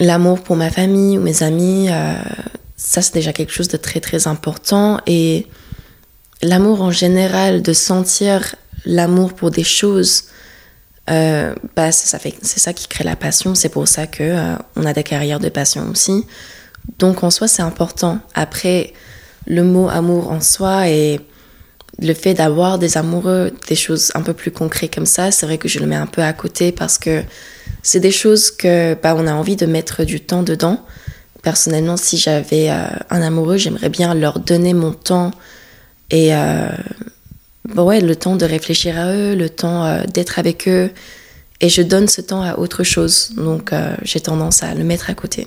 l'amour pour ma famille ou mes amis, euh, ça c'est déjà quelque chose de très très important. Et l'amour en général, de sentir l'amour pour des choses, euh, bah, c'est ça qui crée la passion. C'est pour ça que euh, on a des carrières de passion aussi. Donc en soi, c'est important. Après, le mot amour en soi et le fait d'avoir des amoureux, des choses un peu plus concrètes comme ça, c'est vrai que je le mets un peu à côté parce que c'est des choses que bah, on a envie de mettre du temps dedans. Personnellement, si j'avais euh, un amoureux, j'aimerais bien leur donner mon temps et euh, bah ouais, le temps de réfléchir à eux, le temps euh, d'être avec eux. Et je donne ce temps à autre chose. Donc j'ai tendance à le mettre à côté.